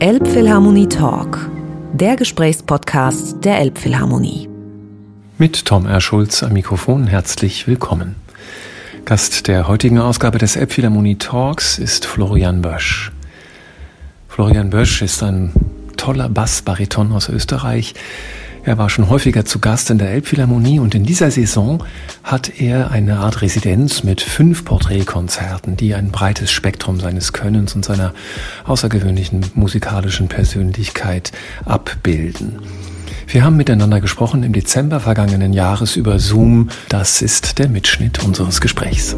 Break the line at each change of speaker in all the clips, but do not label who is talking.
Elbphilharmonie Talk, der Gesprächspodcast der Elbphilharmonie.
Mit Tom R. Schulz am Mikrofon herzlich willkommen. Gast der heutigen Ausgabe des Elbphilharmonie Talks ist Florian Bösch. Florian Bösch ist ein toller Bassbariton aus Österreich, er war schon häufiger zu Gast in der Elbphilharmonie und in dieser Saison hat er eine Art Residenz mit fünf Porträtkonzerten, die ein breites Spektrum seines Könnens und seiner außergewöhnlichen musikalischen Persönlichkeit abbilden. Wir haben miteinander gesprochen im Dezember vergangenen Jahres über Zoom. Das ist der Mitschnitt unseres Gesprächs.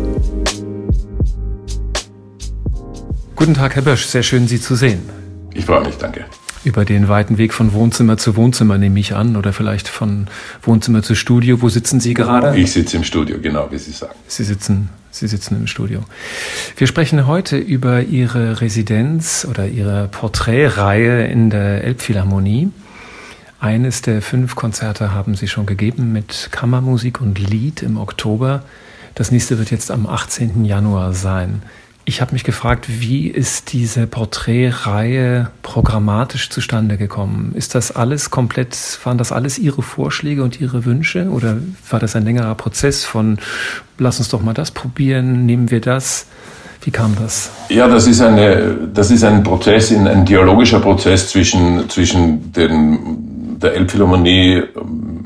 Guten Tag, Herr Bösch. Sehr schön, Sie zu sehen.
Ich freue mich, danke
über den weiten Weg von Wohnzimmer zu Wohnzimmer, nehme ich an, oder vielleicht von Wohnzimmer zu Studio. Wo sitzen Sie gerade?
Ich sitze im Studio, genau, wie Sie sagen.
Sie sitzen, Sie sitzen im Studio. Wir sprechen heute über Ihre Residenz oder Ihre Porträtreihe in der Elbphilharmonie. Eines der fünf Konzerte haben Sie schon gegeben mit Kammermusik und Lied im Oktober. Das nächste wird jetzt am 18. Januar sein. Ich habe mich gefragt, wie ist diese Porträtreihe programmatisch zustande gekommen? Ist das alles komplett, waren das alles Ihre Vorschläge und Ihre Wünsche oder war das ein längerer Prozess von, lass uns doch mal das probieren, nehmen wir das? Wie kam das?
Ja, das ist, eine, das ist ein Prozess, ein dialogischer Prozess zwischen, zwischen den, der Elbphilharmonie,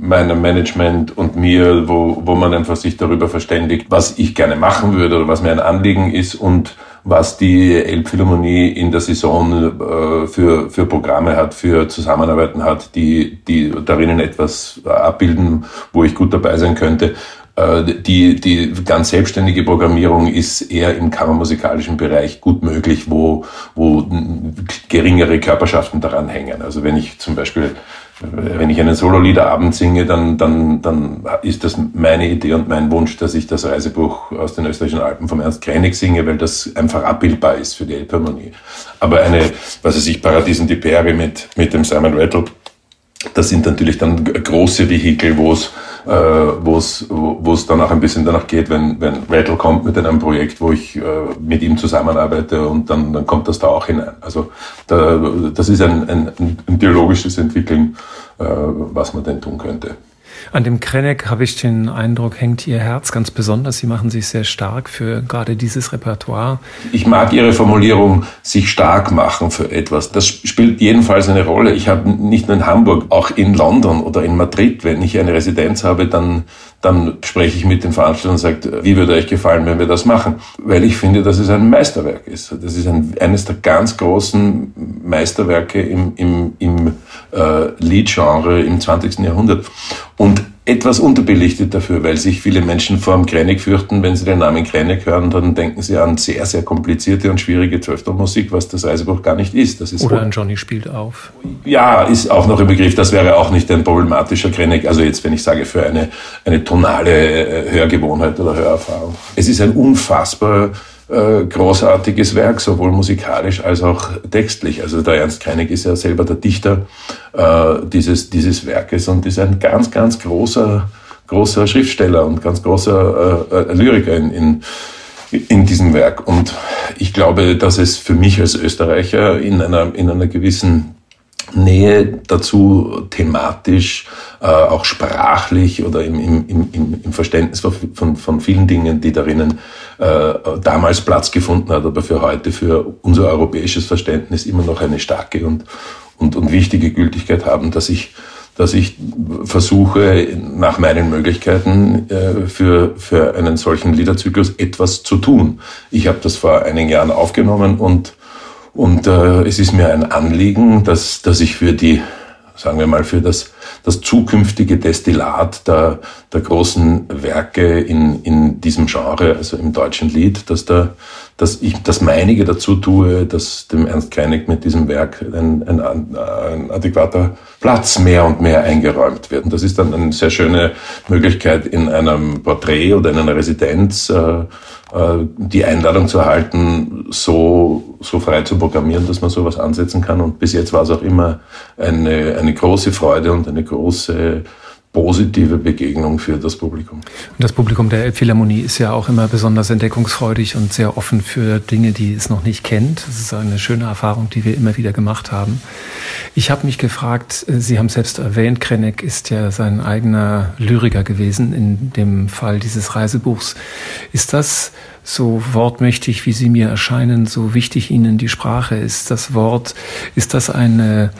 meinem Management und mir, wo, wo man einfach sich darüber verständigt, was ich gerne machen würde oder was mir ein Anliegen ist und was die Elbphilharmonie in der Saison äh, für, für Programme hat, für Zusammenarbeiten hat, die, die darin etwas abbilden, wo ich gut dabei sein könnte. Äh, die, die ganz selbstständige Programmierung ist eher im kammermusikalischen Bereich gut möglich, wo, wo geringere Körperschaften daran hängen. Also wenn ich zum Beispiel wenn ich einen Sololiederabend singe, dann, dann, dann ist das meine Idee und mein Wunsch, dass ich das Reisebuch aus den österreichischen Alpen vom Ernst Kreinig singe, weil das einfach abbildbar ist für die Elbharmonie. Aber eine, was weiß ich, Paradiesen die Peri mit, mit dem Simon Rattle, das sind natürlich dann große Vehikel, wo es äh, wo es dann auch ein bisschen danach geht, wenn wenn Rattle kommt mit einem Projekt, wo ich äh, mit ihm zusammenarbeite und dann dann kommt das da auch hinein. Also da, das ist ein, ein, ein biologisches Entwickeln, äh, was man denn tun könnte.
An dem Krennek habe ich den Eindruck, hängt Ihr Herz ganz besonders. Sie machen sich sehr stark für gerade dieses Repertoire.
Ich mag Ihre Formulierung, sich stark machen für etwas. Das spielt jedenfalls eine Rolle. Ich habe nicht nur in Hamburg, auch in London oder in Madrid, wenn ich eine Residenz habe, dann dann spreche ich mit den Veranstaltern und sage, wie würde euch gefallen, wenn wir das machen? Weil ich finde, dass es ein Meisterwerk ist. Das ist ein, eines der ganz großen Meisterwerke im, im, im äh, Liedgenre im 20. Jahrhundert. Und etwas unterbelichtet dafür, weil sich viele Menschen vor dem Krennig fürchten. Wenn sie den Namen Krennig hören, dann denken sie an sehr, sehr komplizierte und schwierige Zwölftonmusik, was das Reisebuch gar nicht ist. Das ist
Oder ein Johnny spielt auf.
Ja, ist auch noch im Begriff. Das wäre auch nicht ein problematischer Krennig. Also jetzt, wenn ich sage, für eine, eine tonale äh, Hörgewohnheit oder Hörerfahrung. Es ist ein unfassbar äh, großartiges Werk, sowohl musikalisch als auch textlich. Also der Ernst Kreinig ist ja selber der Dichter äh, dieses, dieses Werkes und ist ein ganz, ganz großer, großer Schriftsteller und ganz großer äh, äh, Lyriker in, in, in diesem Werk. Und ich glaube, dass es für mich als Österreicher in einer, in einer gewissen Nähe dazu thematisch, äh, auch sprachlich oder im, im, im, im Verständnis von, von vielen Dingen, die darinnen äh, damals Platz gefunden hat, aber für heute, für unser europäisches Verständnis immer noch eine starke und, und, und wichtige Gültigkeit haben, dass ich, dass ich versuche, nach meinen Möglichkeiten äh, für, für einen solchen Liederzyklus etwas zu tun. Ich habe das vor einigen Jahren aufgenommen und und äh, es ist mir ein Anliegen, dass, dass ich für die, sagen wir mal, für das, das zukünftige Destillat der, der großen Werke in, in diesem Genre, also im deutschen Lied, dass, da, dass ich das meinige dazu tue, dass dem Ernst Kreinig mit diesem Werk ein, ein, ein adäquater Platz mehr und mehr eingeräumt wird. Und das ist dann eine sehr schöne Möglichkeit in einem Porträt oder in einer Residenz, äh, äh, die Einladung zu erhalten, so, so frei zu programmieren, dass man sowas ansetzen kann. Und bis jetzt war es auch immer eine, eine große Freude und eine große positive Begegnung für das Publikum. Und
das Publikum der Philharmonie ist ja auch immer besonders entdeckungsfreudig und sehr offen für Dinge, die es noch nicht kennt. Das ist eine schöne Erfahrung, die wir immer wieder gemacht haben. Ich habe mich gefragt, äh, Sie haben selbst erwähnt, Krennek ist ja sein eigener Lyriker gewesen in dem Fall dieses Reisebuchs. Ist das so wortmächtig, wie Sie mir erscheinen, so wichtig Ihnen die Sprache ist, das Wort, ist das eine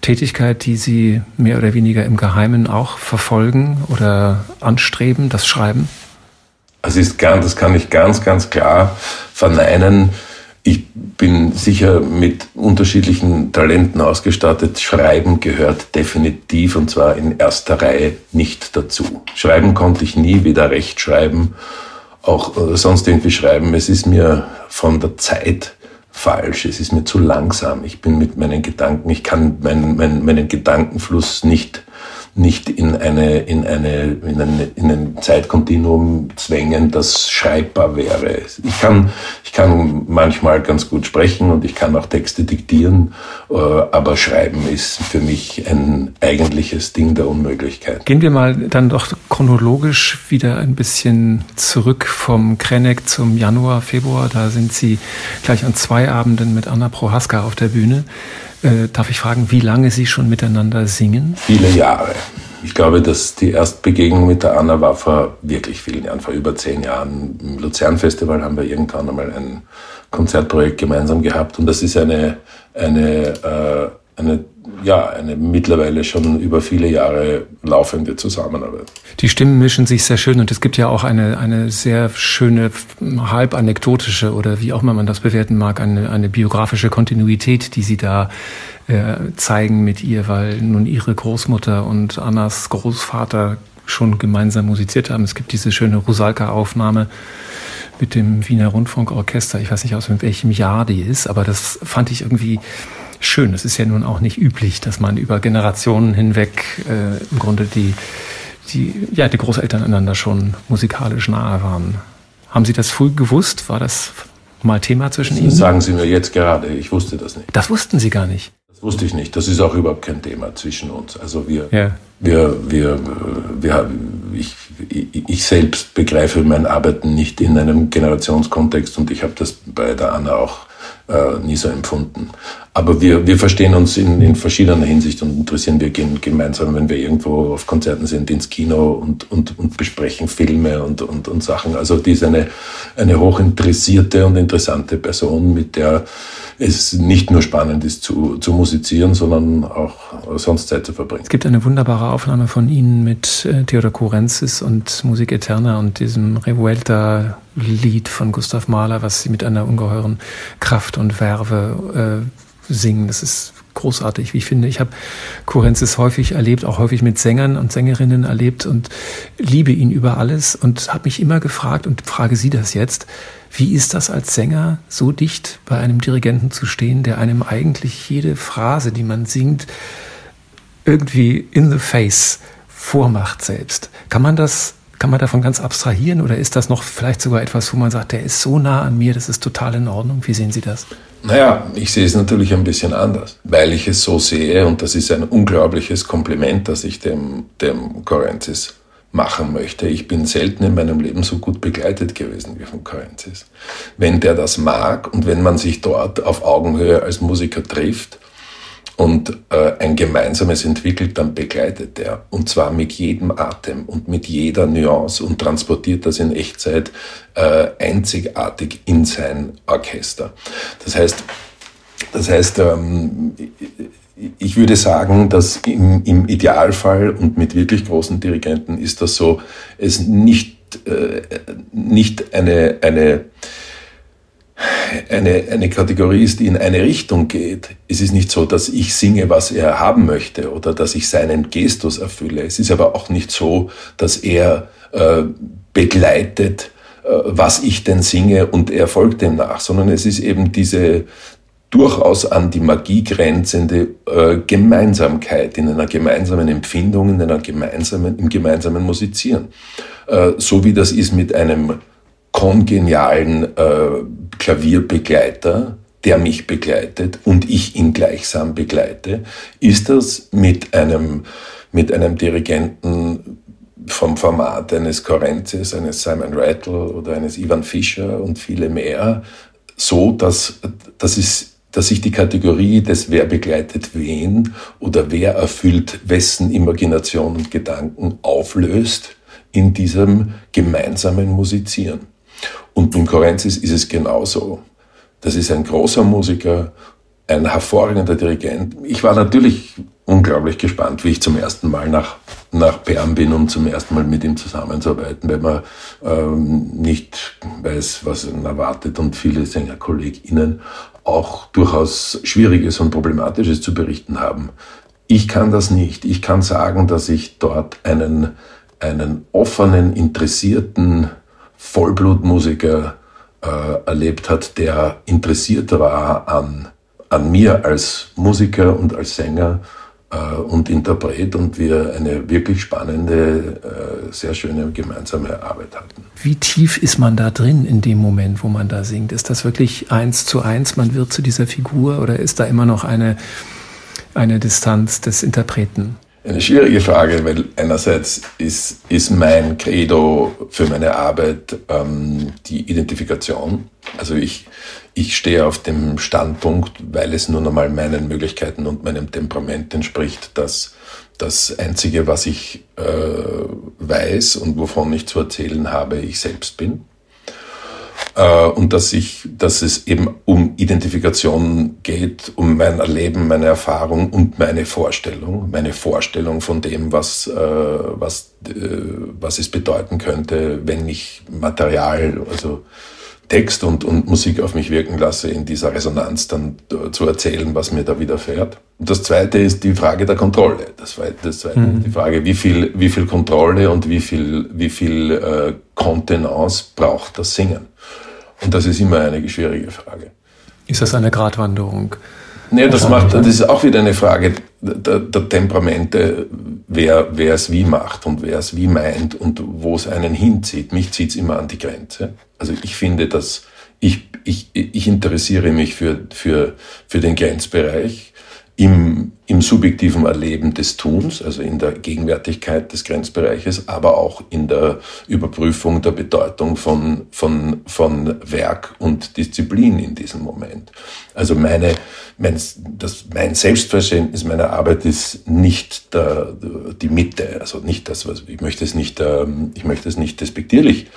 Tätigkeit, die Sie mehr oder weniger im Geheimen auch verfolgen oder anstreben, das Schreiben?
Also ist ganz, das kann ich ganz, ganz klar verneinen. Ich bin sicher mit unterschiedlichen Talenten ausgestattet. Schreiben gehört definitiv und zwar in erster Reihe nicht dazu. Schreiben konnte ich nie, weder rechtschreiben, auch äh, sonst irgendwie schreiben. Es ist mir von der Zeit falsch, es ist mir zu langsam. Ich bin mit meinen Gedanken, ich kann meinen, meinen, meinen Gedankenfluss nicht nicht in eine, in eine, in eine, in ein Zeitkontinuum zwängen, das schreibbar wäre. Ich kann, ich kann manchmal ganz gut sprechen und ich kann auch Texte diktieren, äh, aber Schreiben ist für mich ein eigentliches Ding der Unmöglichkeit.
Gehen wir mal dann doch chronologisch wieder ein bisschen zurück vom Krenek zum Januar, Februar. Da sind Sie gleich an zwei Abenden mit Anna Prohaska auf der Bühne. Äh, darf ich fragen, wie lange Sie schon miteinander singen?
Viele Jahre. Ich glaube, dass die Erstbegegnung mit der Anna war vor wirklich vielen Jahren, vor über zehn Jahren. Im Luzern-Festival haben wir irgendwann einmal ein Konzertprojekt gemeinsam gehabt und das ist eine, eine, äh, eine ja, eine mittlerweile schon über viele Jahre laufende Zusammenarbeit.
Die Stimmen mischen sich sehr schön und es gibt ja auch eine, eine sehr schöne, halb anekdotische oder wie auch immer man das bewerten mag, eine, eine biografische Kontinuität, die Sie da äh, zeigen mit ihr, weil nun Ihre Großmutter und Annas Großvater schon gemeinsam musiziert haben. Es gibt diese schöne Rusalka-Aufnahme mit dem Wiener Rundfunkorchester. Ich weiß nicht aus welchem Jahr die ist, aber das fand ich irgendwie schön. Es ist ja nun auch nicht üblich, dass man über Generationen hinweg äh, im Grunde die, die, ja, die Großeltern einander schon musikalisch nahe waren. Haben Sie das früh gewusst? War das mal Thema zwischen das Ihnen?
Sagen Sie mir jetzt gerade, ich wusste das nicht.
Das wussten Sie gar nicht.
Das wusste ich nicht. Das ist auch überhaupt kein Thema zwischen uns. Also wir, ja. wir, wir, wir, ich, ich selbst begreife mein Arbeiten nicht in einem Generationskontext und ich habe das bei der Anna auch äh, nie so empfunden. Aber wir, wir verstehen uns in, in verschiedener Hinsicht und interessieren. Wir gehen gemeinsam, wenn wir irgendwo auf Konzerten sind, ins Kino und, und, und besprechen Filme und, und, und Sachen. Also die ist eine, eine hochinteressierte und interessante Person, mit der es nicht nur spannend ist zu, zu musizieren, sondern auch sonst Zeit zu verbringen.
Es gibt eine wunderbare Aufnahme von Ihnen mit äh, Theodor Kurenzis und Musik Eterna und diesem Revuelta-Lied von Gustav Mahler, was Sie mit einer ungeheuren Kraft und Werbe äh, singen. Das ist großartig, wie ich finde. Ich habe Kurenzis häufig erlebt, auch häufig mit Sängern und Sängerinnen erlebt und liebe ihn über alles und habe mich immer gefragt und frage Sie das jetzt, wie ist das als Sänger, so dicht bei einem Dirigenten zu stehen, der einem eigentlich jede Phrase, die man singt, irgendwie in the face vormacht selbst? Kann man das, kann man davon ganz abstrahieren oder ist das noch vielleicht sogar etwas, wo man sagt, der ist so nah an mir, das ist total in Ordnung? Wie sehen Sie das?
Naja, ich sehe es natürlich ein bisschen anders, weil ich es so sehe und das ist ein unglaubliches Kompliment, das ich dem, dem Corenzis machen möchte. Ich bin selten in meinem Leben so gut begleitet gewesen wie von Currencies. Wenn der das mag und wenn man sich dort auf Augenhöhe als Musiker trifft und äh, ein gemeinsames entwickelt, dann begleitet er. Und zwar mit jedem Atem und mit jeder Nuance und transportiert das in Echtzeit äh, einzigartig in sein Orchester. Das heißt, das heißt, ähm, ich würde sagen, dass im, im, Idealfall und mit wirklich großen Dirigenten ist das so, es nicht, äh, nicht eine, eine, eine, eine Kategorie ist, die in eine Richtung geht. Es ist nicht so, dass ich singe, was er haben möchte oder dass ich seinen Gestus erfülle. Es ist aber auch nicht so, dass er äh, begleitet, äh, was ich denn singe und er folgt dem nach, sondern es ist eben diese, durchaus an die Magie grenzende äh, Gemeinsamkeit, in einer gemeinsamen Empfindung, in einer gemeinsamen, im gemeinsamen Musizieren. Äh, so wie das ist mit einem kongenialen äh, Klavierbegleiter, der mich begleitet und ich ihn gleichsam begleite, ist das mit einem mit einem Dirigenten vom Format eines Correntes, eines Simon Rattle oder eines Ivan Fischer und viele mehr, so dass, dass, es, dass sich die Kategorie des Wer begleitet wen oder wer erfüllt wessen Imagination und Gedanken auflöst in diesem gemeinsamen Musizieren. Und mit Correntes ist es genauso. Das ist ein großer Musiker, ein hervorragender Dirigent. Ich war natürlich unglaublich gespannt, wie ich zum ersten Mal nach, nach Bern bin, um zum ersten Mal mit ihm zusammenzuarbeiten, weil man ähm, nicht weiß, was ihn erwartet und viele SängerkollegInnen auch durchaus Schwieriges und Problematisches zu berichten haben. Ich kann das nicht. Ich kann sagen, dass ich dort einen, einen offenen, interessierten Vollblutmusiker äh, erlebt hat, der interessiert war an, an mir als Musiker und als Sänger äh, und Interpret und wir eine wirklich spannende, äh, sehr schöne gemeinsame Arbeit hatten.
Wie tief ist man da drin in dem Moment, wo man da singt? Ist das wirklich eins zu eins, man wird zu dieser Figur oder ist da immer noch eine, eine Distanz des Interpreten?
Eine schwierige Frage, weil einerseits ist, ist mein Credo für meine Arbeit ähm, die Identifikation. Also ich, ich stehe auf dem Standpunkt, weil es nun einmal meinen Möglichkeiten und meinem Temperament entspricht, dass das Einzige, was ich äh, weiß und wovon ich zu erzählen habe, ich selbst bin. Äh, und dass, ich, dass es eben um Identifikation geht, um mein Erleben, meine Erfahrung und meine Vorstellung, meine Vorstellung von dem, was, äh, was, äh, was es bedeuten könnte, wenn ich Material, also Text und, und Musik auf mich wirken lasse, in dieser Resonanz dann zu erzählen, was mir da widerfährt. Und das zweite ist die Frage der Kontrolle. Das zweite, das zweite mhm. ist die Frage, wie viel, wie viel Kontrolle und wie viel, wie viel äh, Kontenance braucht das Singen? Und das ist immer eine schwierige Frage.
Ist das eine Gratwanderung?
Nee, das macht, das ist auch wieder eine Frage der, der Temperamente, wer, wer es wie macht und wer es wie meint und wo es einen hinzieht. Mich zieht es immer an die Grenze. Also ich finde, dass ich, ich, ich interessiere mich für, für, für den Grenzbereich im, im subjektiven Erleben des Tuns, also in der Gegenwärtigkeit des Grenzbereiches, aber auch in der Überprüfung der Bedeutung von, von, von Werk und Disziplin in diesem Moment. Also meine, mein, das, mein Selbstverständnis meiner Arbeit ist nicht der, die Mitte, also nicht das, was ich möchte es nicht, ähm, ich möchte es nicht despektierlich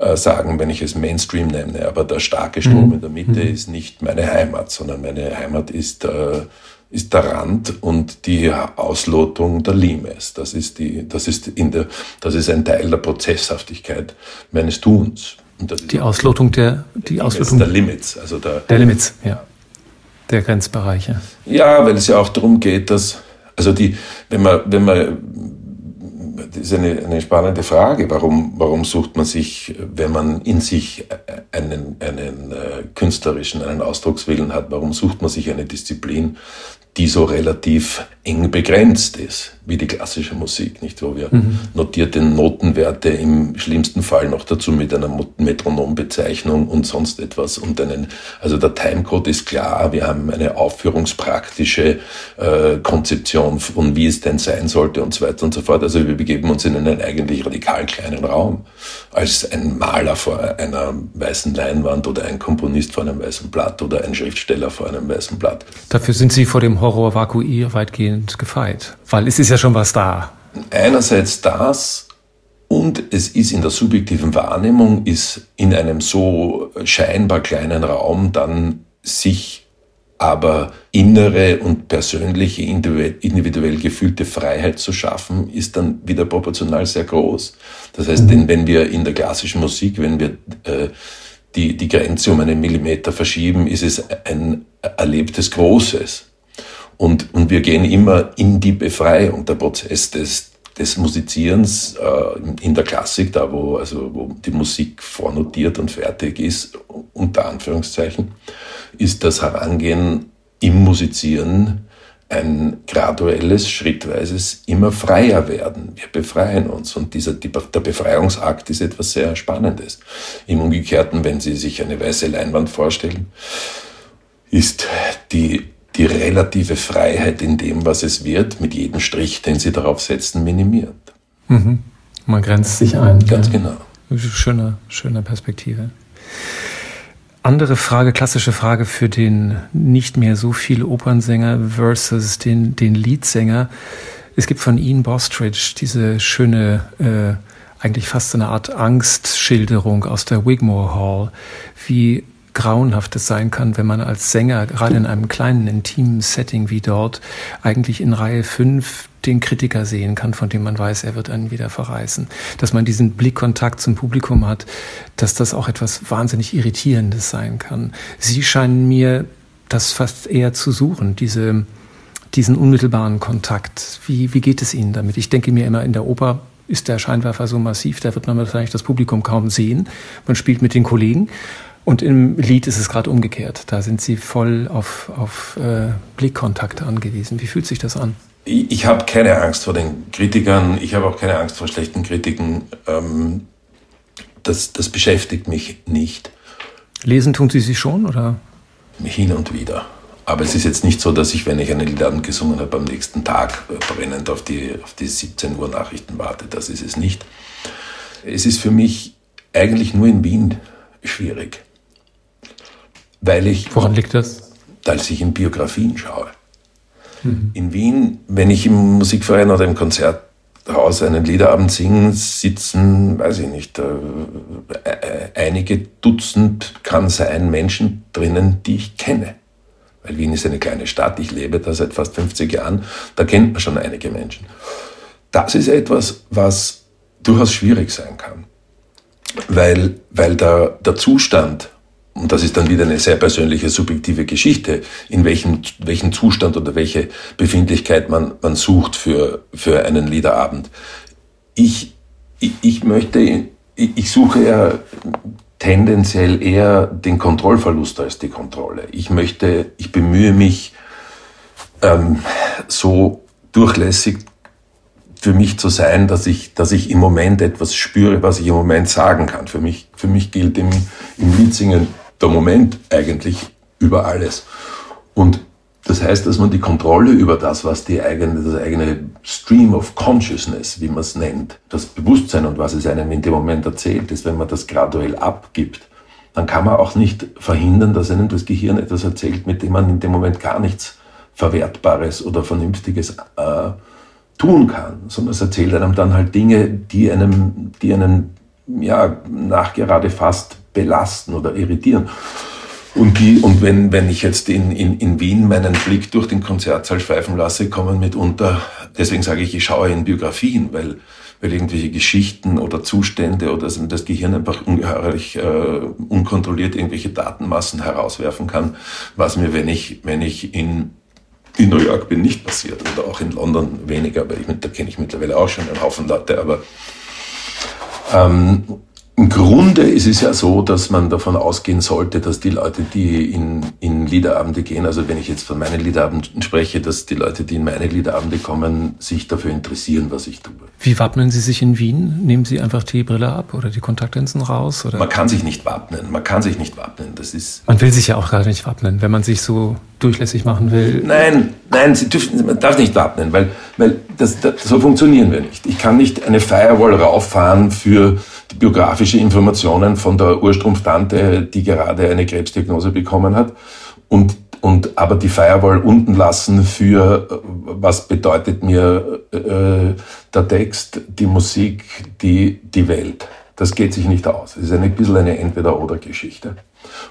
äh, sagen, wenn ich es Mainstream nenne, aber der starke Strom mhm. in der Mitte mhm. ist nicht meine Heimat, sondern meine Heimat ist äh, ist der Rand und die Auslotung der Limes. Das ist, die, das ist, in der, das ist ein Teil der Prozesshaftigkeit meines Tuns.
die Auslotung der, die
Limits,
Auslotung
der Limits, also der,
der Limits, ja. Der Grenzbereiche.
Ja, weil es ja auch darum geht, dass, also die, wenn man, wenn man, das ist eine, eine spannende Frage. Warum, warum sucht man sich, wenn man in sich einen, einen äh, künstlerischen, einen Ausdruckswillen hat, warum sucht man sich eine Disziplin, die so relativ eng begrenzt ist, wie die klassische Musik, nicht? Wo wir mhm. notierte Notenwerte im schlimmsten Fall noch dazu mit einer Metronombezeichnung und sonst etwas und einen, also der Timecode ist klar, wir haben eine aufführungspraktische äh, Konzeption von wie es denn sein sollte und so weiter und so fort. Also wir begeben uns in einen eigentlich radikal kleinen Raum, als ein Maler vor einer weißen Leinwand oder ein Komponist vor einem weißen Blatt oder ein Schriftsteller vor einem weißen Blatt.
Dafür sind Sie vor dem Horror Vakui weitgehend gefeit, weil es ist ja schon was da.
Einerseits das und es ist in der subjektiven Wahrnehmung, ist in einem so scheinbar kleinen Raum dann sich aber innere und persönliche, individuell gefühlte Freiheit zu schaffen, ist dann wieder proportional sehr groß. Das heißt, denn wenn wir in der klassischen Musik, wenn wir äh, die, die Grenze um einen Millimeter verschieben, ist es ein erlebtes Großes. Und, und wir gehen immer in die Befreiung. Der Prozess des, des Musizierens äh, in der Klassik, da wo, also, wo die Musik vornotiert und fertig ist, unter Anführungszeichen, ist das Herangehen im Musizieren ein graduelles, schrittweises, immer freier werden. Wir befreien uns und dieser, der Befreiungsakt ist etwas sehr Spannendes. Im Umgekehrten, wenn Sie sich eine weiße Leinwand vorstellen, ist die die relative Freiheit in dem, was es wird, mit jedem Strich, den sie darauf setzen, minimiert.
Mhm. Man grenzt sich ein.
Ganz ja. genau.
Schöne, schöne Perspektive. Andere Frage, klassische Frage für den nicht mehr so viel Opernsänger versus den, den Leadsänger. Es gibt von Ian Bostridge diese schöne, äh, eigentlich fast eine Art Angstschilderung aus der Wigmore Hall, wie grauenhaft es sein kann, wenn man als Sänger, gerade in einem kleinen, intimen Setting wie dort, eigentlich in Reihe 5 den Kritiker sehen kann, von dem man weiß, er wird einen wieder verreißen. Dass man diesen Blickkontakt zum Publikum hat, dass das auch etwas wahnsinnig Irritierendes sein kann. Sie scheinen mir das fast eher zu suchen, diese, diesen unmittelbaren Kontakt. Wie, wie geht es Ihnen damit? Ich denke mir immer, in der Oper ist der Scheinwerfer so massiv, da wird man wahrscheinlich das Publikum kaum sehen. Man spielt mit den Kollegen. Und im Lied ist es gerade umgekehrt. Da sind Sie voll auf, auf äh, Blickkontakt angewiesen. Wie fühlt sich das an?
ich, ich habe keine Angst vor den Kritikern, ich habe auch keine Angst vor schlechten Kritiken. Ähm, das, das beschäftigt mich nicht.
Lesen tun Sie sie schon, oder?
Hin und wieder. Aber es ist jetzt nicht so, dass ich, wenn ich einen Liedabend gesungen habe, am nächsten Tag brennend auf die, auf die 17 Uhr Nachrichten warte. Das ist es nicht. Es ist für mich eigentlich nur in Wien schwierig. Weil ich.
Woran liegt das?
Weil ich in Biografien schaue. Mhm. In Wien, wenn ich im Musikverein oder im Konzerthaus einen Liederabend singe, sitzen, weiß ich nicht, äh, äh, einige Dutzend kann sein Menschen drinnen, die ich kenne. Weil Wien ist eine kleine Stadt, ich lebe da seit fast 50 Jahren, da kennt man schon einige Menschen. Das ist etwas, was durchaus schwierig sein kann, weil, weil der, der Zustand und das ist dann wieder eine sehr persönliche, subjektive Geschichte, in welchem, welchen Zustand oder welche Befindlichkeit man, man sucht für, für einen Liederabend. Ich, ich, ich möchte, ich suche ja tendenziell eher den Kontrollverlust als die Kontrolle. Ich möchte, ich bemühe mich, ähm, so durchlässig für mich zu sein, dass ich, dass ich im Moment etwas spüre, was ich im Moment sagen kann. Für mich, für mich gilt im, im Liedsingen der Moment eigentlich über alles. Und das heißt, dass man die Kontrolle über das, was die eigene, das eigene Stream of Consciousness, wie man es nennt, das Bewusstsein und was es einem in dem Moment erzählt ist, wenn man das graduell abgibt, dann kann man auch nicht verhindern, dass einem das Gehirn etwas erzählt, mit dem man in dem Moment gar nichts Verwertbares oder Vernünftiges äh, tun kann, sondern es erzählt einem dann halt Dinge, die einem, die einen ja nachgerade fast belasten oder irritieren. Und, die, und wenn, wenn ich jetzt in, in, in Wien meinen Blick durch den Konzertsaal schweifen lasse, kommen mitunter, deswegen sage ich, ich schaue in Biografien, weil, weil irgendwelche Geschichten oder Zustände oder das Gehirn einfach ungeheuerlich äh, unkontrolliert irgendwelche Datenmassen herauswerfen kann, was mir, wenn ich, wenn ich in, in New York bin, nicht passiert oder auch in London weniger, aber ich, da kenne ich mittlerweile auch schon einen Haufen Leute, aber ähm, im Grunde ist es ja so, dass man davon ausgehen sollte, dass die Leute, die in, in Liederabende gehen, also wenn ich jetzt von meinen Liederabenden spreche, dass die Leute, die in meine Liederabende kommen, sich dafür interessieren, was ich tue.
Wie wappnen Sie sich in Wien? Nehmen Sie einfach die Brille ab oder die Kontaktlinsen raus? Oder?
Man kann sich nicht wappnen. Man kann sich nicht wappnen. Das ist.
Man will sich ja auch gerade nicht wappnen, wenn man sich so durchlässig machen will.
Nein, nein, Sie dürfen, man darf nicht wappnen, weil, weil das, das, so funktionieren wir nicht. Ich kann nicht eine Firewall rauffahren für biografische Informationen von der Urstrumpftante, die gerade eine Krebsdiagnose bekommen hat und und aber die Firewall unten lassen für was bedeutet mir äh, der Text, die Musik, die die Welt. Das geht sich nicht aus. Es ist ein bisschen eine Entweder-oder-Geschichte.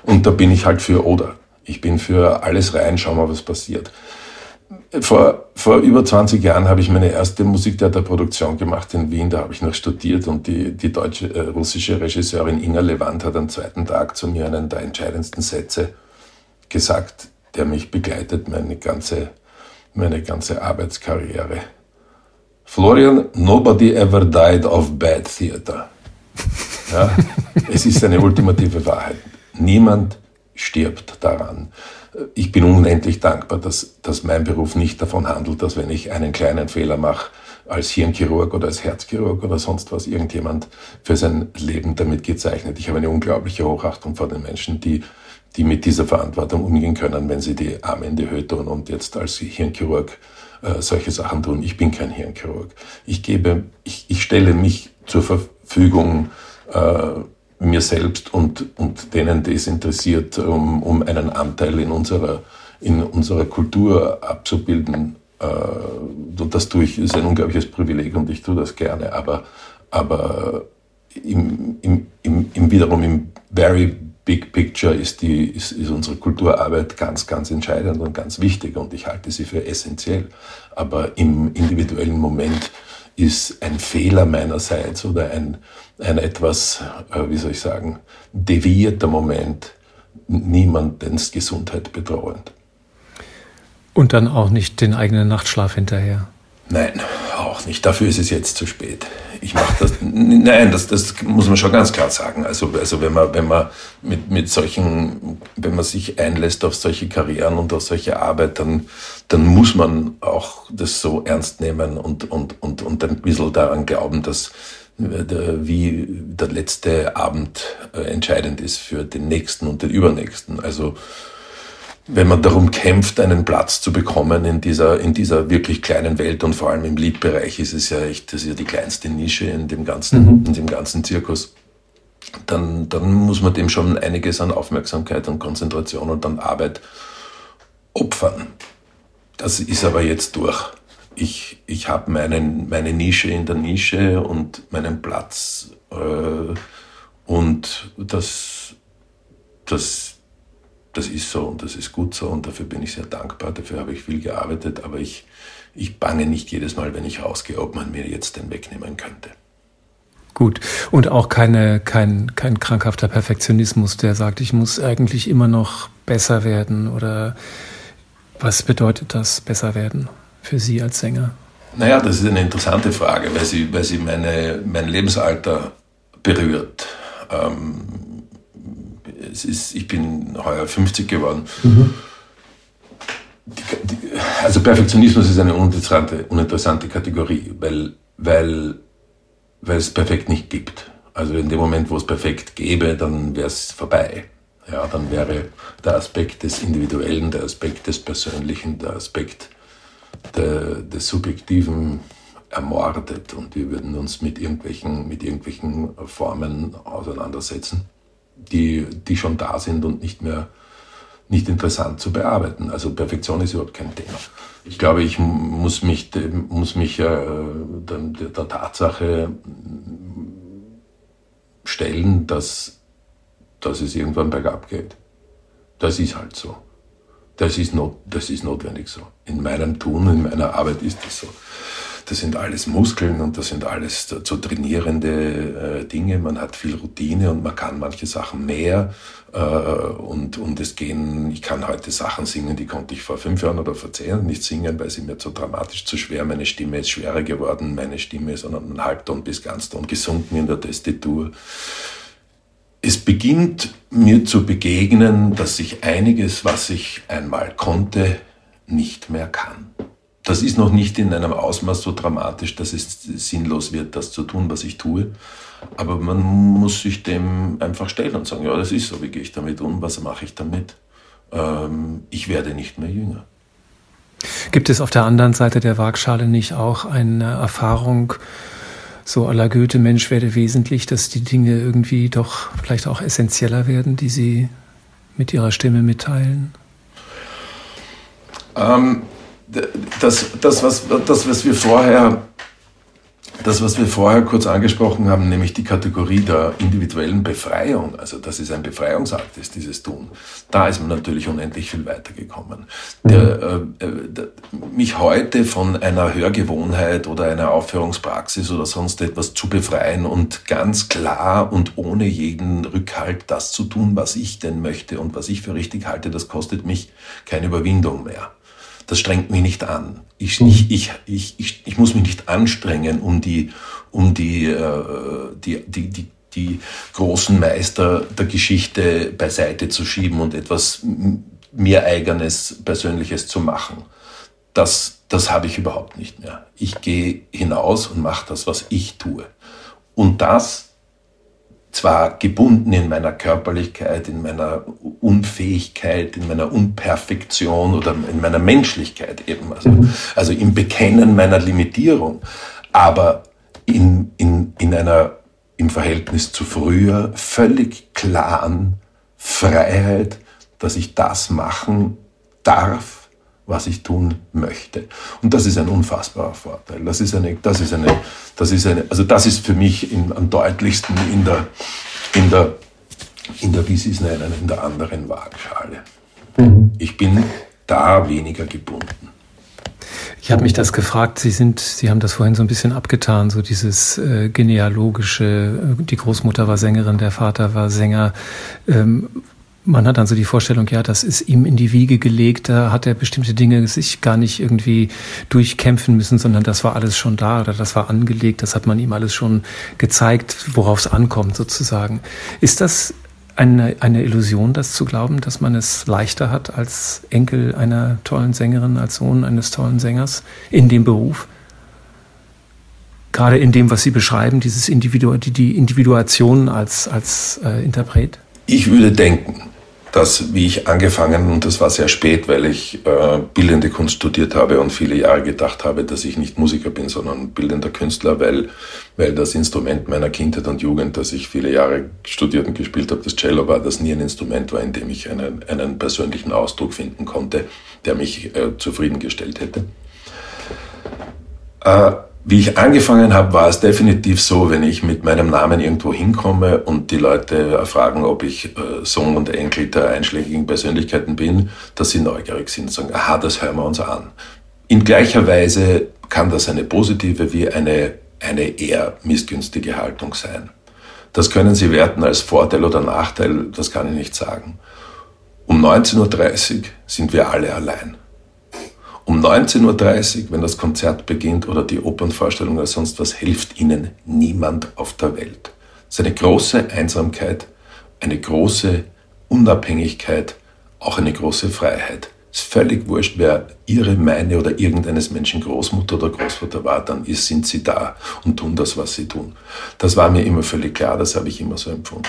Und da bin ich halt für oder. Ich bin für alles rein, schau mal, was passiert. Vor, vor über 20 Jahren habe ich meine erste Musiktheaterproduktion gemacht in Wien. Da habe ich noch studiert und die, die deutsche, äh, russische Regisseurin Inga Levant hat am zweiten Tag zu mir einen der entscheidendsten Sätze gesagt, der mich begleitet, meine ganze, meine ganze Arbeitskarriere. Florian, nobody ever died of bad theater. Ja, es ist eine ultimative Wahrheit. Niemand stirbt daran ich bin unendlich dankbar, dass, dass mein Beruf nicht davon handelt, dass wenn ich einen kleinen Fehler mache, als Hirnchirurg oder als Herzchirurg oder sonst was, irgendjemand für sein Leben damit gezeichnet. Ich habe eine unglaubliche Hochachtung vor den Menschen, die, die mit dieser Verantwortung umgehen können, wenn sie die Arme in die Höhe tun und jetzt als Hirnchirurg äh, solche Sachen tun. Ich bin kein Hirnchirurg. Ich gebe, ich, ich stelle mich zur Verfügung äh, mir selbst und, und denen, die es interessiert, um, um einen Anteil in unserer, in unserer Kultur abzubilden. Äh, das tue ich, ist ein unglaubliches Privileg und ich tue das gerne. Aber, aber im, im, im, im wiederum im very big picture ist, die, ist, ist unsere Kulturarbeit ganz, ganz entscheidend und ganz wichtig und ich halte sie für essentiell. Aber im individuellen Moment ist ein Fehler meinerseits oder ein, ein etwas, äh, wie soll ich sagen, devierter Moment niemandens Gesundheit bedrohend.
Und dann auch nicht den eigenen Nachtschlaf hinterher.
Nein, auch nicht. Dafür ist es jetzt zu spät. Ich mache das. Nein, das, das muss man schon ganz klar sagen. Also, also wenn man, wenn man mit, mit solchen, wenn man sich einlässt auf solche Karrieren und auf solche Arbeit, dann, dann muss man auch das so ernst nehmen und, und, und, und ein bisschen daran glauben, dass wie der letzte Abend äh, entscheidend ist für den nächsten und den übernächsten. Also wenn man darum kämpft, einen Platz zu bekommen in dieser, in dieser wirklich kleinen Welt und vor allem im Liedbereich ist es ja echt, das ist ja die kleinste Nische in dem ganzen, mhm. in dem ganzen Zirkus, dann, dann muss man dem schon einiges an Aufmerksamkeit und Konzentration und an Arbeit opfern. Das ist aber jetzt durch. Ich, ich habe meinen, meine Nische in der Nische und meinen Platz äh, und das, das, das ist so und das ist gut so und dafür bin ich sehr dankbar, dafür habe ich viel gearbeitet, aber ich, ich bange nicht jedes Mal, wenn ich rausgehe, ob man mir jetzt den wegnehmen könnte.
Gut. Und auch keine, kein, kein krankhafter Perfektionismus, der sagt, ich muss eigentlich immer noch besser werden oder was bedeutet das, besser werden für Sie als Sänger?
Naja, das ist eine interessante Frage, weil sie, weil sie meine, mein Lebensalter berührt. Ähm, es ist, ich bin heuer 50 geworden. Mhm. Die, die, also Perfektionismus ist eine uninteressante, uninteressante Kategorie, weil, weil, weil es perfekt nicht gibt. Also in dem Moment, wo es perfekt gäbe, dann wäre es vorbei. Ja, dann wäre der Aspekt des Individuellen, der Aspekt des Persönlichen, der Aspekt der, des Subjektiven ermordet und wir würden uns mit irgendwelchen, mit irgendwelchen Formen auseinandersetzen die, die schon da sind und nicht mehr nicht interessant zu bearbeiten. Also Perfektion ist überhaupt kein Thema. Ich glaube, ich muss mich, muss mich äh, der, der Tatsache stellen, dass, dass es irgendwann bergab geht. Das ist halt so. Das ist, not, das ist notwendig so. In meinem Tun, in meiner Arbeit ist das so das sind alles Muskeln und das sind alles zu trainierende äh, Dinge. Man hat viel Routine und man kann manche Sachen mehr. Äh, und, und es gehen, ich kann heute Sachen singen, die konnte ich vor fünf Jahren oder vor zehn Jahren nicht singen, weil sie mir zu dramatisch, zu schwer, meine Stimme ist schwerer geworden, meine Stimme ist ein Halbton bis Ganzton gesunken in der Testitur. Es beginnt mir zu begegnen, dass ich einiges, was ich einmal konnte, nicht mehr kann das ist noch nicht in einem Ausmaß so dramatisch, dass es sinnlos wird, das zu tun, was ich tue. Aber man muss sich dem einfach stellen und sagen, ja, das ist so, wie gehe ich damit um, was mache ich damit? Ähm, ich werde nicht mehr jünger.
Gibt es auf der anderen Seite der Waagschale nicht auch eine Erfahrung, so aller Goethe, Mensch werde wesentlich, dass die Dinge irgendwie doch vielleicht auch essentieller werden, die Sie mit Ihrer Stimme mitteilen?
Ähm, das, das, was, das, was wir vorher das, was wir vorher kurz angesprochen haben, nämlich die Kategorie der individuellen Befreiung, also das ist ein Befreiungsakt, ist dieses Tun, da ist man natürlich unendlich viel weitergekommen. Der, äh, äh, der, mich heute von einer Hörgewohnheit oder einer Aufführungspraxis oder sonst etwas zu befreien und ganz klar und ohne jeden Rückhalt das zu tun, was ich denn möchte und was ich für richtig halte, das kostet mich keine Überwindung mehr das strengt mich nicht an. Ich, ich, ich, ich, ich, ich muss mich nicht anstrengen, um die, um die, äh, die, die, die, die großen Meister der Geschichte beiseite zu schieben und etwas mir eigenes, persönliches zu machen. Das, das habe ich überhaupt nicht mehr. Ich gehe hinaus und mache das, was ich tue. Und das zwar gebunden in meiner Körperlichkeit, in meiner Unfähigkeit, in meiner Unperfektion oder in meiner Menschlichkeit eben, also, mhm. also im Bekennen meiner Limitierung, aber in, in, in einer im Verhältnis zu früher völlig klaren Freiheit, dass ich das machen darf, was ich tun möchte. Und das ist ein unfassbarer Vorteil. Das ist eine, das ist eine, das ist eine, also das ist für mich in, am deutlichsten in der, in der, in der, wie Sie es nennen, in der anderen Waagschale. Mhm. Ich bin da weniger gebunden.
Ich habe mich das gefragt. Sie sind, Sie haben das vorhin so ein bisschen abgetan, so dieses äh, genealogische. Die Großmutter war Sängerin, der Vater war Sänger. Ähm, man hat dann so die Vorstellung, ja, das ist ihm in die Wiege gelegt, da hat er bestimmte Dinge sich gar nicht irgendwie durchkämpfen müssen, sondern das war alles schon da oder das war angelegt, das hat man ihm alles schon gezeigt, worauf es ankommt sozusagen. Ist das eine, eine Illusion, das zu glauben, dass man es leichter hat als Enkel einer tollen Sängerin, als Sohn eines tollen Sängers in dem Beruf? Gerade in dem, was Sie beschreiben, dieses Individu die, die Individuation als, als äh, Interpret?
Ich würde denken, dass, wie ich angefangen, und das war sehr spät, weil ich äh, bildende Kunst studiert habe und viele Jahre gedacht habe, dass ich nicht Musiker bin, sondern bildender Künstler, weil, weil das Instrument meiner Kindheit und Jugend, das ich viele Jahre studiert und gespielt habe, das Cello war, das nie ein Instrument war, in dem ich einen, einen persönlichen Ausdruck finden konnte, der mich äh, zufriedengestellt hätte. Äh, wie ich angefangen habe, war es definitiv so, wenn ich mit meinem Namen irgendwo hinkomme und die Leute fragen, ob ich äh, Sohn und Enkel der einschlägigen Persönlichkeiten bin, dass sie neugierig sind und sagen, aha, das hören wir uns an. In gleicher Weise kann das eine positive wie eine, eine eher missgünstige Haltung sein. Das können Sie werten als Vorteil oder Nachteil, das kann ich nicht sagen. Um 19.30 Uhr sind wir alle allein. Um 19.30 Uhr, wenn das Konzert beginnt oder die Opernvorstellung oder sonst was, hilft ihnen niemand auf der Welt. Es ist eine große Einsamkeit, eine große Unabhängigkeit, auch eine große Freiheit. Es ist völlig wurscht, wer ihre, meine oder irgendeines Menschen Großmutter oder Großvater war, dann ist, sind sie da und tun das, was sie tun. Das war mir immer völlig klar, das habe ich immer so empfunden.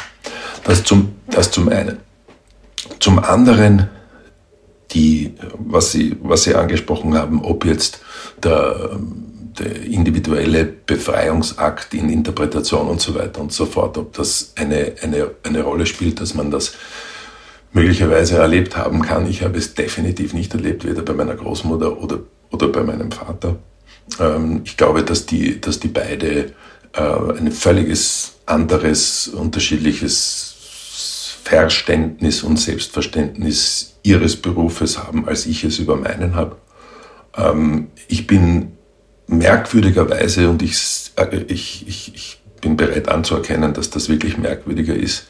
Das zum, das zum einen. Zum anderen die, was Sie, was Sie angesprochen haben, ob jetzt der, der individuelle Befreiungsakt in Interpretation und so weiter und so fort, ob das eine, eine, eine Rolle spielt, dass man das möglicherweise erlebt haben kann. Ich habe es definitiv nicht erlebt, weder bei meiner Großmutter oder, oder bei meinem Vater. Ähm, ich glaube, dass die, dass die beide äh, ein völliges anderes, unterschiedliches Verständnis und Selbstverständnis ihres Berufes haben, als ich es über meinen habe. Ähm, ich bin merkwürdigerweise, und ich, äh, ich, ich, ich bin bereit anzuerkennen, dass das wirklich merkwürdiger ist,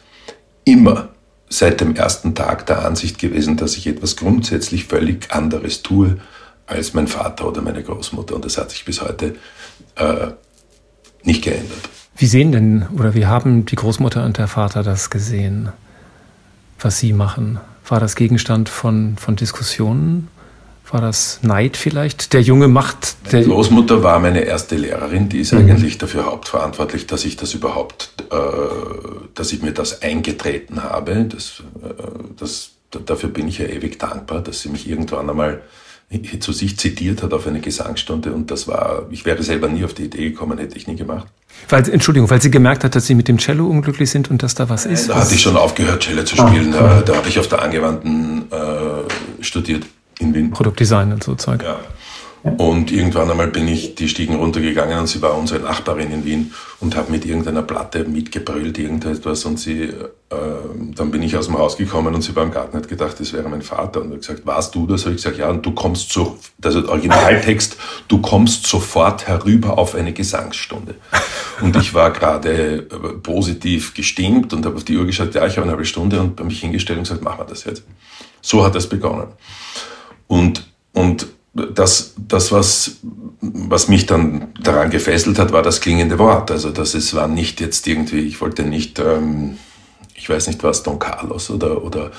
immer seit dem ersten Tag der Ansicht gewesen, dass ich etwas grundsätzlich völlig anderes tue als mein Vater oder meine Großmutter. Und das hat sich bis heute äh, nicht geändert.
Wie sehen denn oder wie haben die Großmutter und der Vater das gesehen, was Sie machen? War das Gegenstand von, von Diskussionen? War das Neid vielleicht? Der Junge macht.
Meine Großmutter war meine erste Lehrerin, die ist mhm. eigentlich dafür hauptverantwortlich, dass ich das überhaupt, äh, dass ich mir das eingetreten habe. Das, äh, das, dafür bin ich ja ewig dankbar, dass sie mich irgendwann einmal zu sich zitiert hat auf eine Gesangsstunde und das war, ich wäre selber nie auf die Idee gekommen, hätte ich nie gemacht.
Weil, Entschuldigung, weil sie gemerkt hat, dass sie mit dem Cello unglücklich sind und dass da was ist?
Da
was
hatte ich schon aufgehört, Cello zu spielen. Ah, da, da habe ich auf der Angewandten äh, studiert in Wien.
Produktdesign und so Zeug.
Ja. Und irgendwann einmal bin ich die Stiegen runtergegangen und sie war unsere Nachbarin in Wien und habe mit irgendeiner Platte mitgebrüllt, irgendetwas. Und sie, äh, dann bin ich aus dem Haus gekommen und sie war im Garten hat gedacht, das wäre mein Vater. Und hat gesagt, warst du das? Habe ich gesagt, ja, und du kommst so, das ist Originaltext, du kommst sofort herüber auf eine Gesangsstunde. Und ich war gerade äh, positiv gestimmt und habe auf die Uhr geschaut, ja, ich habe eine halbe Stunde und bei mich hingestellt und gesagt, machen wir das jetzt. So hat es begonnen. Und, und das, das was, was mich dann daran gefesselt hat, war das klingende Wort. Also das es war nicht jetzt irgendwie, ich wollte nicht, ähm, ich weiß nicht was, Don Carlos oder, oder,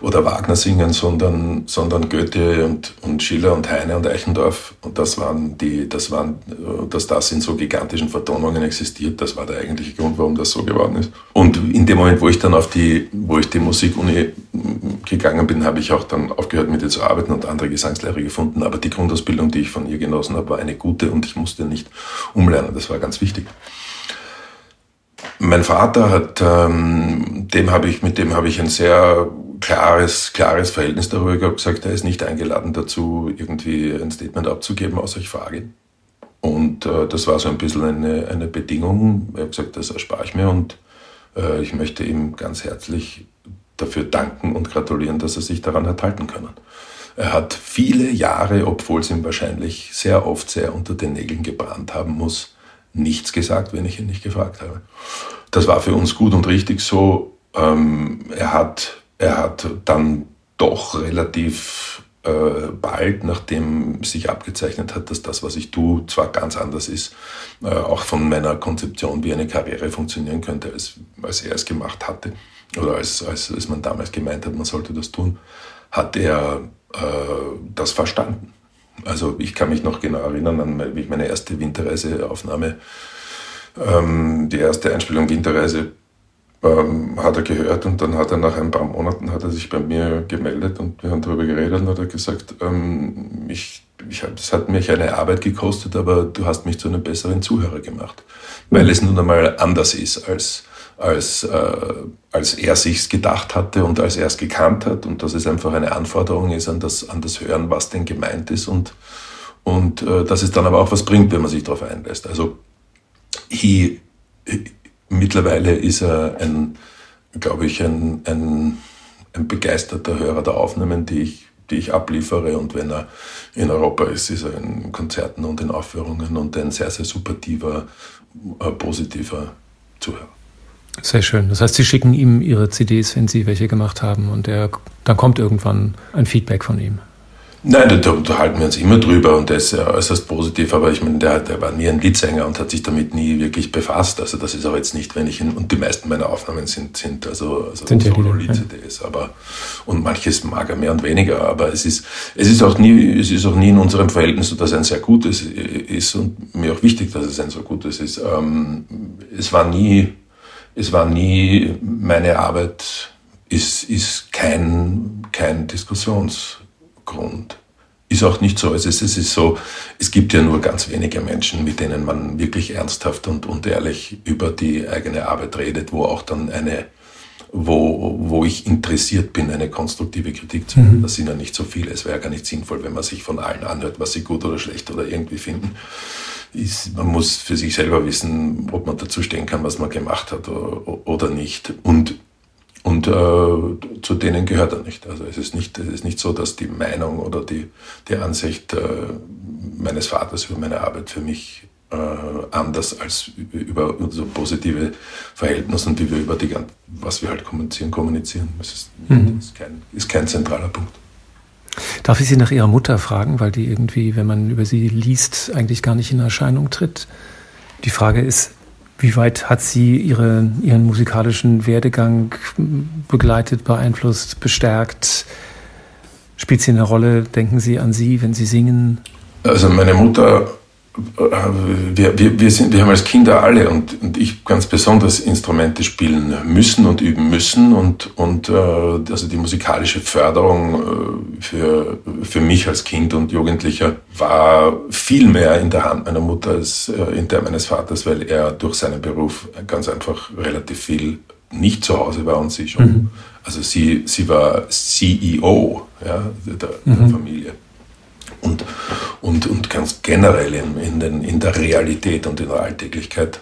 oder Wagner singen, sondern, sondern Goethe und, und Schiller und Heine und Eichendorff. Und das waren die, das waren, dass das in so gigantischen Vertonungen existiert, das war der eigentliche Grund, warum das so geworden ist. Und in dem Moment, wo ich dann auf die, wo ich die Musikuni gegangen bin, habe ich auch dann aufgehört, mit ihr zu arbeiten und andere Gesangslehrer gefunden. Aber die Grundausbildung, die ich von ihr genossen habe, war eine gute und ich musste nicht umlernen. Das war ganz wichtig. Mein Vater hat, ähm, dem habe ich, mit dem habe ich ein sehr klares, klares Verhältnis darüber gehabt, gesagt, er ist nicht eingeladen dazu, irgendwie ein Statement abzugeben, außer ich frage. Und äh, das war so ein bisschen eine, eine Bedingung. Er hat gesagt, das erspare ich mir und äh, ich möchte ihm ganz herzlich dafür danken und gratulieren, dass er sich daran hat halten können. Er hat viele Jahre, obwohl es ihm wahrscheinlich sehr oft sehr unter den Nägeln gebrannt haben muss, nichts gesagt, wenn ich ihn nicht gefragt habe. Das war für uns gut und richtig so. Ähm, er, hat, er hat dann doch relativ äh, bald, nachdem sich abgezeichnet hat, dass das, was ich tue, zwar ganz anders ist, äh, auch von meiner Konzeption, wie eine Karriere funktionieren könnte, als, als er es gemacht hatte oder als, als, als man damals gemeint hat, man sollte das tun, hat er äh, das verstanden. Also ich kann mich noch genau erinnern an wie ich meine erste Winterreiseaufnahme, ähm, die erste Einspielung Winterreise ähm, hat er gehört und dann hat er nach ein paar Monaten hat er sich bei mir gemeldet und wir haben darüber geredet und hat er gesagt, ähm, ich, ich hab, das hat mich eine Arbeit gekostet, aber du hast mich zu einem besseren Zuhörer gemacht, weil es nun einmal anders ist als als, äh, als er sich's gedacht hatte und als er es gekannt hat und dass es einfach eine Anforderung ist an das, an das Hören, was denn gemeint ist und, und äh, dass es dann aber auch was bringt, wenn man sich darauf einlässt. Also he, mittlerweile ist er ein, glaube ich, ein, ein, ein begeisterter Hörer der Aufnahmen, die ich, die ich abliefere und wenn er in Europa ist, ist er in Konzerten und in Aufführungen und ein sehr, sehr supertiver, äh, positiver Zuhörer.
Sehr schön. Das heißt, Sie schicken ihm Ihre CDs, wenn Sie welche gemacht haben, und er, dann kommt irgendwann ein Feedback von ihm.
Nein, da, da unterhalten wir uns immer drüber und der ist ja äußerst positiv, aber ich meine, der, der war nie ein Liedsänger und hat sich damit nie wirklich befasst. Also das ist auch jetzt nicht, wenn ich ihn, und die meisten meiner Aufnahmen sind, sind also, also sind Solo-Lied-CDs, ja. aber, und manches mag er mehr und weniger, aber es ist, es ist auch nie, es ist auch nie in unserem Verhältnis so, dass ein sehr gutes ist und mir auch wichtig, dass es ein so gutes ist. Ähm, es war nie, es war nie, meine Arbeit ist, ist kein, kein Diskussionsgrund. Ist auch nicht so. Es, es ist so, es gibt ja nur ganz wenige Menschen, mit denen man wirklich ernsthaft und, und ehrlich über die eigene Arbeit redet, wo auch dann eine, wo, wo ich interessiert bin, eine konstruktive Kritik zu hören. Mhm. Das sind ja nicht so viele. Es wäre gar nicht sinnvoll, wenn man sich von allen anhört, was sie gut oder schlecht oder irgendwie finden ist, man muss für sich selber wissen, ob man dazu stehen kann, was man gemacht hat oder nicht. Und, und äh, zu denen gehört er nicht. Also es ist nicht, es ist nicht so, dass die Meinung oder die, die Ansicht äh, meines Vaters über meine Arbeit für mich äh, anders als über so positive Verhältnisse und wie wir über die, was wir halt kommunizieren, kommunizieren. Das ist, mhm. ist, kein, ist kein zentraler Punkt.
Darf ich Sie nach Ihrer Mutter fragen, weil die irgendwie, wenn man über sie liest, eigentlich gar nicht in Erscheinung tritt? Die Frage ist, wie weit hat sie ihre, ihren musikalischen Werdegang begleitet, beeinflusst, bestärkt? Spielt sie eine Rolle? Denken Sie an sie, wenn Sie singen?
Also meine Mutter wir, wir, wir, sind, wir haben als Kinder alle und, und ich ganz besonders Instrumente spielen müssen und üben müssen und, und äh, also die musikalische Förderung äh, für, für mich als Kind und Jugendlicher war viel mehr in der Hand meiner Mutter als äh, in der meines Vaters, weil er durch seinen Beruf ganz einfach relativ viel nicht zu Hause war und sie schon. Mhm. Also sie, sie war CEO ja, der, der mhm. Familie und, und, und ganz generell in, in, den, in der Realität und in der Alltäglichkeit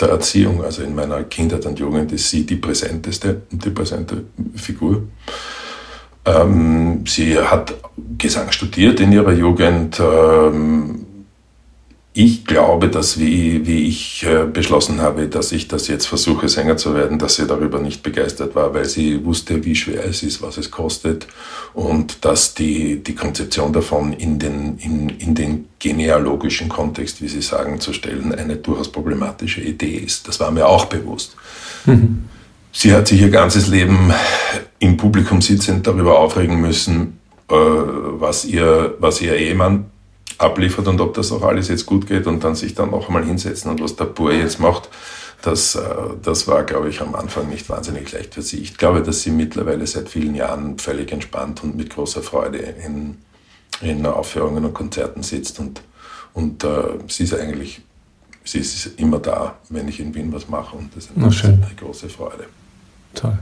der Erziehung. Also in meiner Kindheit und Jugend ist sie die präsenteste, die präsente Figur. Ähm, sie hat Gesang studiert in ihrer Jugend. Ähm, ich glaube, dass wie, wie ich äh, beschlossen habe, dass ich das jetzt versuche, Sänger zu werden, dass sie darüber nicht begeistert war, weil sie wusste, wie schwer es ist, was es kostet und dass die, die Konzeption davon in den, in, in den genealogischen Kontext, wie Sie sagen, zu stellen, eine durchaus problematische Idee ist. Das war mir auch bewusst. Mhm. sie hat sich ihr ganzes Leben im Publikum sitzend darüber aufregen müssen, äh, was, ihr, was ihr Ehemann abliefert und ob das auch alles jetzt gut geht und dann sich dann noch einmal hinsetzen und was der Bur jetzt macht. Das, äh, das war, glaube ich, am Anfang nicht wahnsinnig leicht für sie. Ich glaube, dass sie mittlerweile seit vielen Jahren völlig entspannt und mit großer Freude in, in Aufführungen und Konzerten sitzt und, und äh, sie ist eigentlich, sie ist immer da, wenn ich in Wien was mache und das ist eine, eine große Freude.
Toll.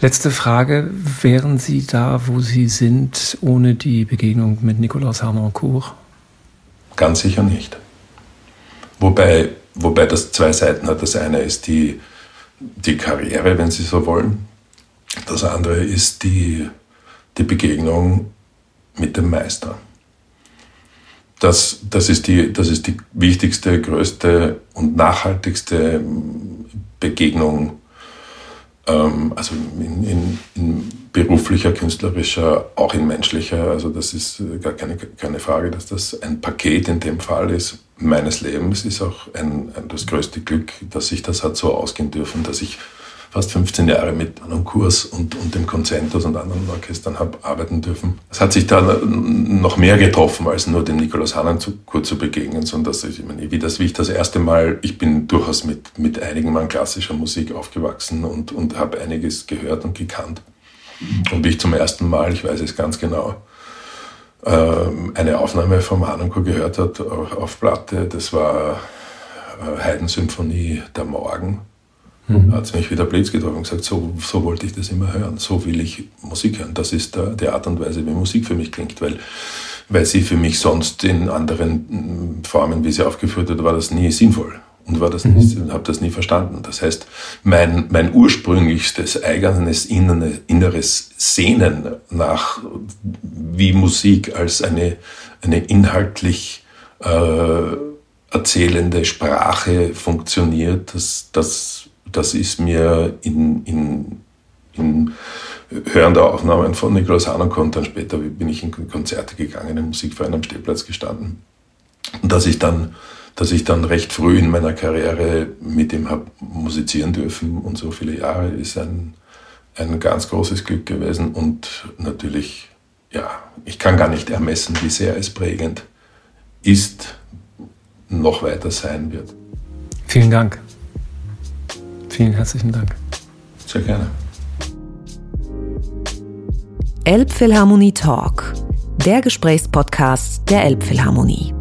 Letzte Frage. Wären Sie da, wo Sie sind, ohne die Begegnung mit Nikolaus Harnoncourt?
Ganz sicher nicht. Wobei, wobei das zwei Seiten hat. Das eine ist die, die Karriere, wenn Sie so wollen. Das andere ist die, die Begegnung mit dem Meister. Das, das, ist die, das ist die wichtigste, größte und nachhaltigste Begegnung ähm, also in, in, in, beruflicher, künstlerischer, auch in menschlicher. Also das ist äh, gar keine, keine Frage, dass das ein Paket in dem Fall ist meines Lebens. Ist auch ein, ein, das größte Glück, dass sich das hat so ausgehen dürfen, dass ich fast 15 Jahre mit einem Kurs und, und dem Konzentus und anderen Orchestern habe arbeiten dürfen. Es hat sich da noch mehr getroffen, als nur dem Nikolaus Hahn zu, begegnen, sondern dass ich, ich meine, wie, das, wie ich das erste Mal, ich bin durchaus mit, mit einigen Mal klassischer Musik aufgewachsen und, und habe einiges gehört und gekannt. Und wie ich zum ersten Mal, ich weiß es ganz genau, ähm, eine Aufnahme vom Hanunko gehört hat auf Platte, das war äh, Heidensymphonie der Morgen Mhm. Hat es mich wieder blöd getroffen und gesagt, so, so wollte ich das immer hören, so will ich Musik hören. Das ist der, die Art und Weise, wie Musik für mich klingt, weil, weil sie für mich sonst in anderen mm, Formen, wie sie aufgeführt wird, war das nie sinnvoll und war das mhm. habe das nie verstanden. Das heißt, mein, mein ursprünglichstes eigenes inneres Sehnen nach, wie Musik als eine, eine inhaltlich äh, erzählende Sprache funktioniert, das, das das ist mir in, in, in Hören der Aufnahmen von Nikolaus Hanukon, dann später bin ich in Konzerte gegangen, in Musikverein am Stehplatz gestanden. Und dass ich dann, dass ich dann recht früh in meiner Karriere mit ihm habe musizieren dürfen und so viele Jahre ist ein, ein ganz großes Glück gewesen und natürlich, ja, ich kann gar nicht ermessen, wie sehr es prägend ist, noch weiter sein wird.
Vielen Dank. Vielen herzlichen Dank.
Sehr gerne.
Elbphilharmonie Talk, der Gesprächspodcast der Elbphilharmonie.